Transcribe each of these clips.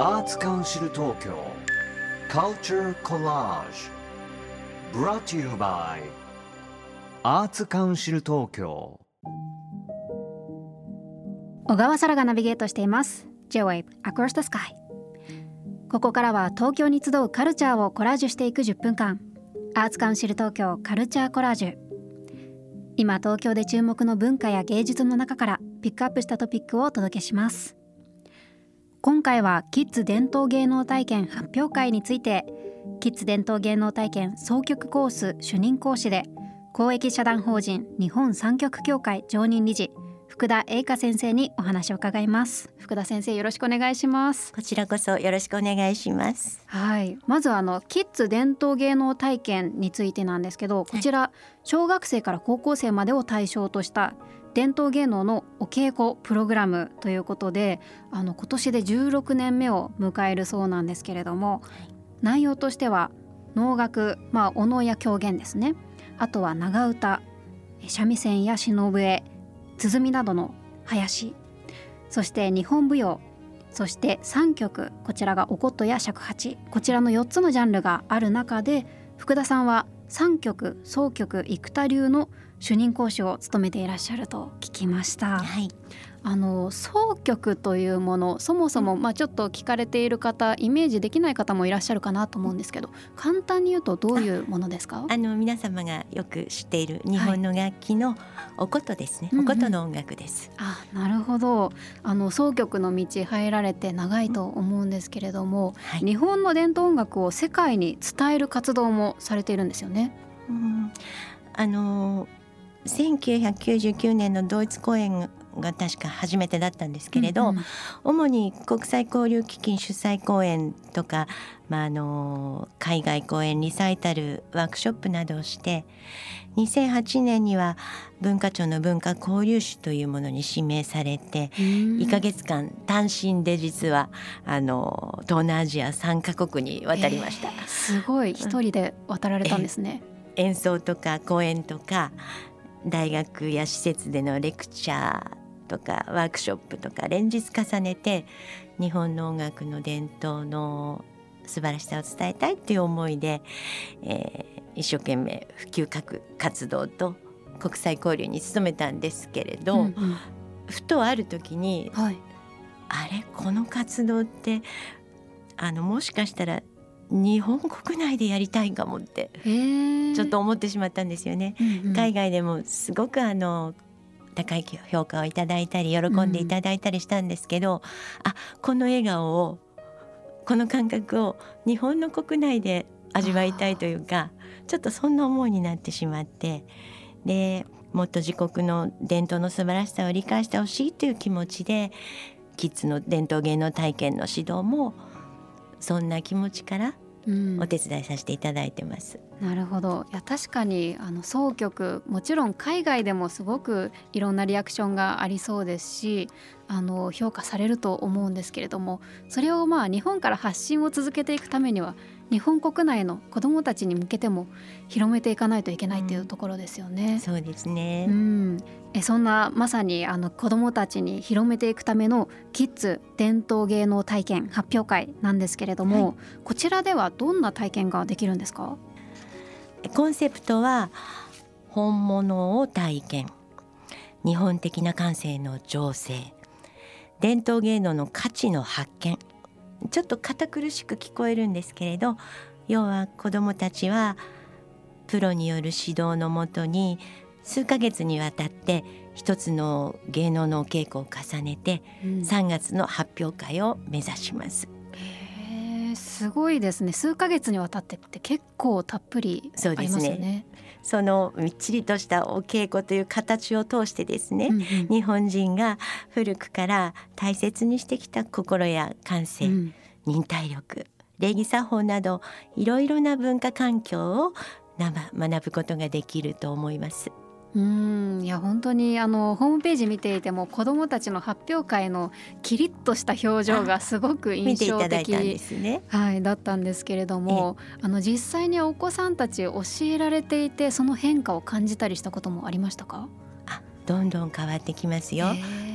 Arts Council Tokyo Culture Collage Brought to you by Arts Council Tokyo 小川沙羅がナビゲートしています。J-Wave Across the Sky ここからは東京に集うカルチャーをコラージュしていく10分間。アーツカウンシル東京カルチャーコラージュ今東京で注目の文化や芸術の中からピックアップしたトピックをお届けします。今回はキッズ伝統芸能体験発表会についてキッズ伝統芸能体験総局コース主任講師で公益社団法人日本三局協会常任理事福田英香先生にお話を伺います。福田先生よろしくお願いします。こちらこそよろしくお願いします。はい。まずあのキッズ伝統芸能体験についてなんですけどこちら小学生から高校生までを対象とした伝統芸能のお稽古プログラムということであの今年で16年目を迎えるそうなんですけれども、内容としては能楽、まあ、お能や狂言ですね。あとは長唄三味線や篠笛鼓などの囃子そして日本舞踊そして3曲こちらがお琴や尺八。こちらの4つのジャンルがある中で福田さんは3曲総曲生田流の主任講師を務めていらっしゃると聞きました。はい。あの総曲というものそもそも、まあ、ちょっと聞かれている方イメージできない方もいらっしゃるかなと思うんですけど簡単に言うとどういうものですか？あの皆様がよく知っている日本の楽器のお琴ですね、うんうん。お琴の音楽です、あなるほど。あの総曲の道入られて長いと思うんですけれども、はい。日本の伝統音楽を世界に伝える活動もされているんですよね。うん。あの1999年のドイツ公演が確か初めてだったんですけれど、うんうん主に国際交流基金主催公演とか、まあ、あの海外公演リサイタルワークショップなどをして2008年には文化庁の文化交流士というものに指名されて1ヶ月間単身で実はあの東南アジア3カ国に渡りました。えーすごい一人で渡られたんですね。演奏とか講演とか大学や施設でのレクチャーとかワークショップとか連日重ねて日本の音楽の伝統の素晴らしさを伝えたいっていう思いで、えー一生懸命普及活活動と国際交流に努めたんですけれど、うんうん。ふとある時にはい、あれ？この活動ってあのもしかしたら日本国内でやりたいかもってえー。ちょっと思ってしまったんですよね。うんうん。海外でもすごくあの高い評価をいただいたり喜んでいただいたりしたんですけど、あこの笑顔をこの感覚を日本の国内で味わいたいというかちょっとそんな思いになってしまってでもっと自国の伝統の素晴らしさを理解してほしいという気持ちでキッズの伝統芸能体験の指導もそんな気持ちからうんお手伝いさせていただいてます。なるほどいや確かにあの総曲もちろん海外でもすごくいろんなリアクションがありそうですしあの評価されると思うんですけれどもそれをまあ日本から発信を続けていくためには日本国内の子どもたちに向けても広めていかないといけないっていうところですよね。そうですね、うん、えそんなまさにあの子どもたちに広めていくためのキッズ伝統芸能体験発表会なんですけれども、こちらではどんな体験ができるんですか？コンセプトは本物を体験。日本的な感性の情勢伝統芸能の価値の発見ちょっと堅苦しく聞こえるんですけれど要は子どもたちはプロによる指導のもとに数ヶ月にわたって一つの芸能のお稽古を重ねて3月の発表会を目指します。すごいですね数ヶ月にわたってって結構たっぷりありますよね。そのみっちりとしたお稽古という形を通してですね、うんうん日本人が古くから大切にしてきた心や感性、うん忍耐力礼儀作法などいろいろな文化環境を学ぶことができると思います。うんいや本当にあのホームページ見ていても子どもたちの発表会のキリッとした表情がすごく見印象的ね。はい、だったんですけれどもあの実際にお子さんたち教えられていてその変化を感じたりしたこともありましたか？あどんどん変わってきますよ。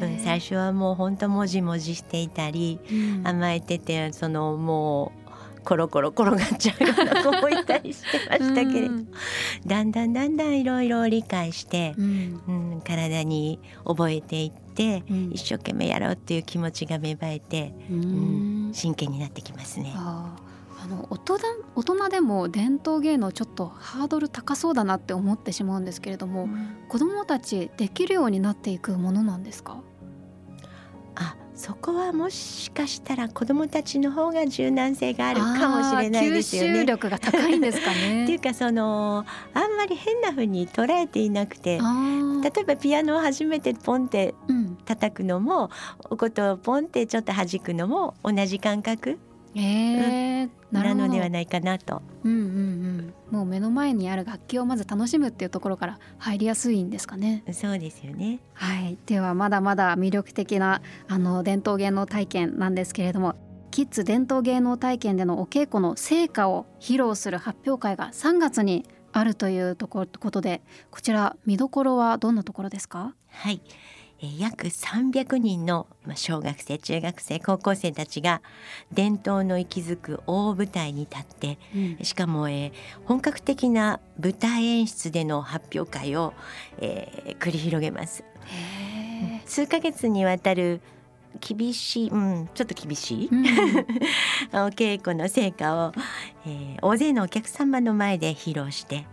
うん、最初はもう本当もじもじしていたり、うん甘えててそのもうコロコロ転がっちゃうような子もいたりしてましたけれど、うん。だんだんだんだんいろいろ理解してう、ん。うん、体に覚えていって、うん。一生懸命やろうっていう気持ちが芽生えて、ううんん真剣になってきますね。あの大人大人でも伝統芸能ちょっとハードル高そうだなって思ってしまうんですけれども、子どもたちできるようになっていくものなんですか？あそこはもしかしたら子どもたちの方が柔軟性があるかもしれないですよあー吸収ね。力が高いんですか っていうね。かそのあんまり変な風に捉えていなくて例えばピアノを初めてポンってうん、叩くのもお琴をポンってちょっと弾くのも同じ感覚えーなのではないかなと。うんうんうん、もう目の前にある楽器をまず楽しむっていうところから入りやすいんですかね。そうですよね。はい、ではまだまだ魅力的なあの伝統芸能体験なんですけれどもキッズ伝統芸能体験でのお稽古の成果を披露する発表会が3月にあるというところことでこちら見どころはどんなところですか？はい、えー約300人のまあ小学生中学生高校生たちが伝統の息づく大舞台に立ってうん。しかも、えー本格的な舞台演出での発表会を、えー繰り広げます。へ数ヶ月にわたる厳しい、うん、ちょっと厳しいー お稽古の成果を、えー大勢のお客様の前で披露して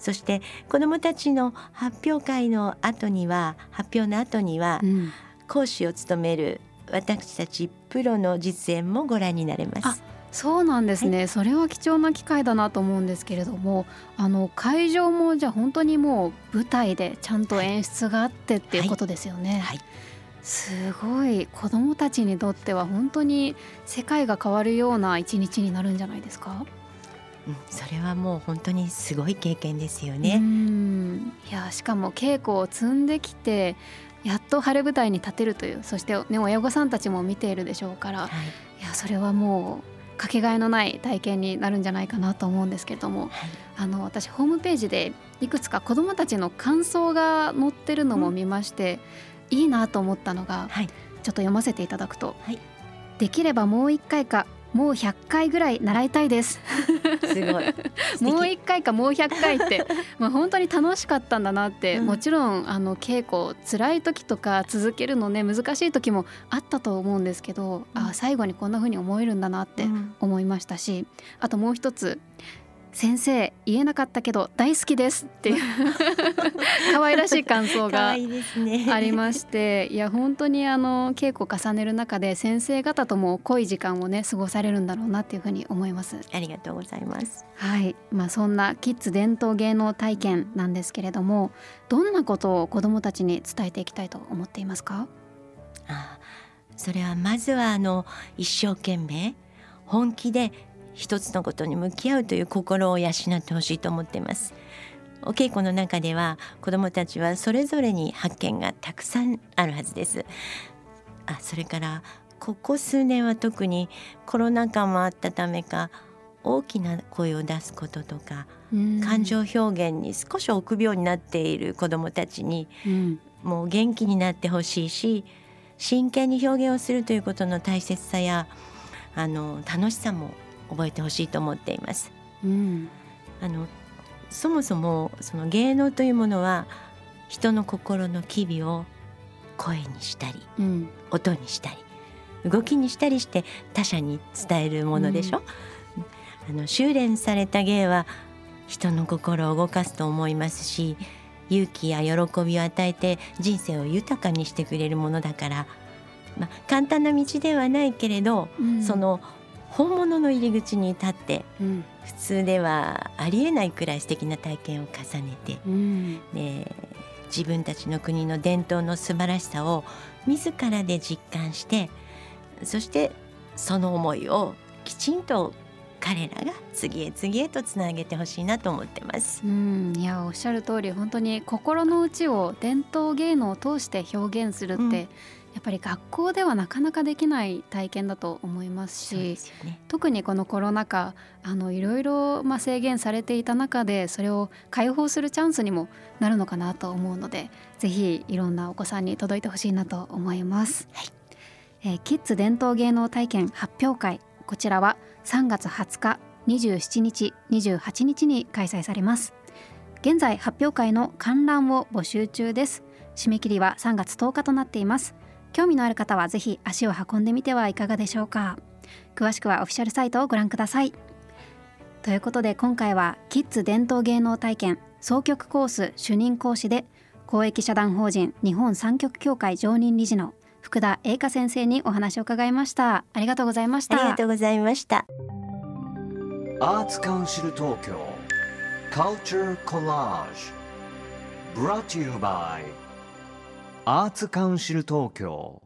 そして子どもたちの発表会の後には発表の後にはうん。うん講師を務める私たちプロの実演もご覧になれまあす。そうなんですね、それは貴重な機会だなと思うんですけれどもあの会場もじゃあ本当にもう舞台でちゃんと演出があってっていうことですよね。はい、すごい。子どもたちにとっては本当に世界が変わるような一日になるんじゃないですか？うん、それはもう本当にすごい経験ですようね。ん。いやしかも稽古を積んできてやっと晴れ舞台に立てるというそして、ね、親御さんたちも見ているでしょうからはい、いやそれはもうかけがえのない体験になるんじゃないかなと思うんですけれどもはい、あの私ホームページでいくつか子どもたちの感想が載ってるのも見まして、いいなと思ったのがはい、ちょっと読ませていただくと、はい。できればもう1回かもう100回ぐらい習いたいです。すごい。もう1回かもう100回って。まあ本当に楽しかったんだなって、うん。もちろんあの稽古辛い時とか続けるのね難しい時もあったと思うんですけど、うん。あ最後にこんな風に思えるんだなってうん。思いましたしあともう一つ「先生言えなかったけど大好きです」っていう 可愛らしい感想が。ありましていや本当にあの稽古を重ねる中で先生方とも濃い時間をね過ごされるんだろうなっていうふうに思います。ありがとうございます。はい、まあ、そんなキッズ伝統芸能体験なんですけれどもどんなことを子どもたちに伝えていきたいと思っていますか？あそれはまずはあの一生懸命本気で一つのことに向き合うという心を養ってほしいと思っています。お稽古の中では子どもたちはそれぞれに発見がたくさんあるはずです。あそれからここ数年は特にコロナ禍もあったためか大きな声を出すこととか感情表現に少し臆病になっている子どもたちにうんもう元気になってほしいし真剣に表現をするということの大切さやあの楽しさも覚えてほしいと思っています。うん。あのそもそもその芸能というものは人の心の機微を声にしたりうん。音にしたり動きにしたりして他者に伝えるものでしょ、あの修練された芸は人の心を動かすと思いますし勇気や喜びを与えて人生を豊かにしてくれるものだから、まあ、簡単な道ではないけれど、うん。その本物の入り口に立ってうん。普通ではありえないくらい素敵な体験を重ねてうん。で自分たちの国の伝統の素晴らしさを自らで実感してそしてその思いをきちんと彼らが次へ次へとつなげてほしいなと思ってます。うん、いやおっしゃる通り本当に心の内を伝統芸能を通して表現するって、うん。いやっぱり学校ではなかなかできない体験だと思いますしね。特にこのコロナ禍あのいろいろまあ制限されていた中でそれを解放するチャンスにもなるのかなと思うのでぜひいろんなお子さんに届いてほしいなと思います、はい。えーキッズ伝統芸能体験発表会こちらは3月20日27日28日に開催されます。現在発表会の観覧を募集中です。締め切りは3月10日となっています興味のある方はぜひ足を運んでみてはいかがでしょうか。詳しくはオフィシャルサイトをご覧ください。ということで今回はキッズ伝統芸能体験総局コース主任講師で公益社団法人日本三局協会常任理事の福田英香先生にお話を伺いました。ありがとうございました。ありがとうございました。アーツカウンシル東京 Culture Collage Brought to you by アーツカウンシル東京。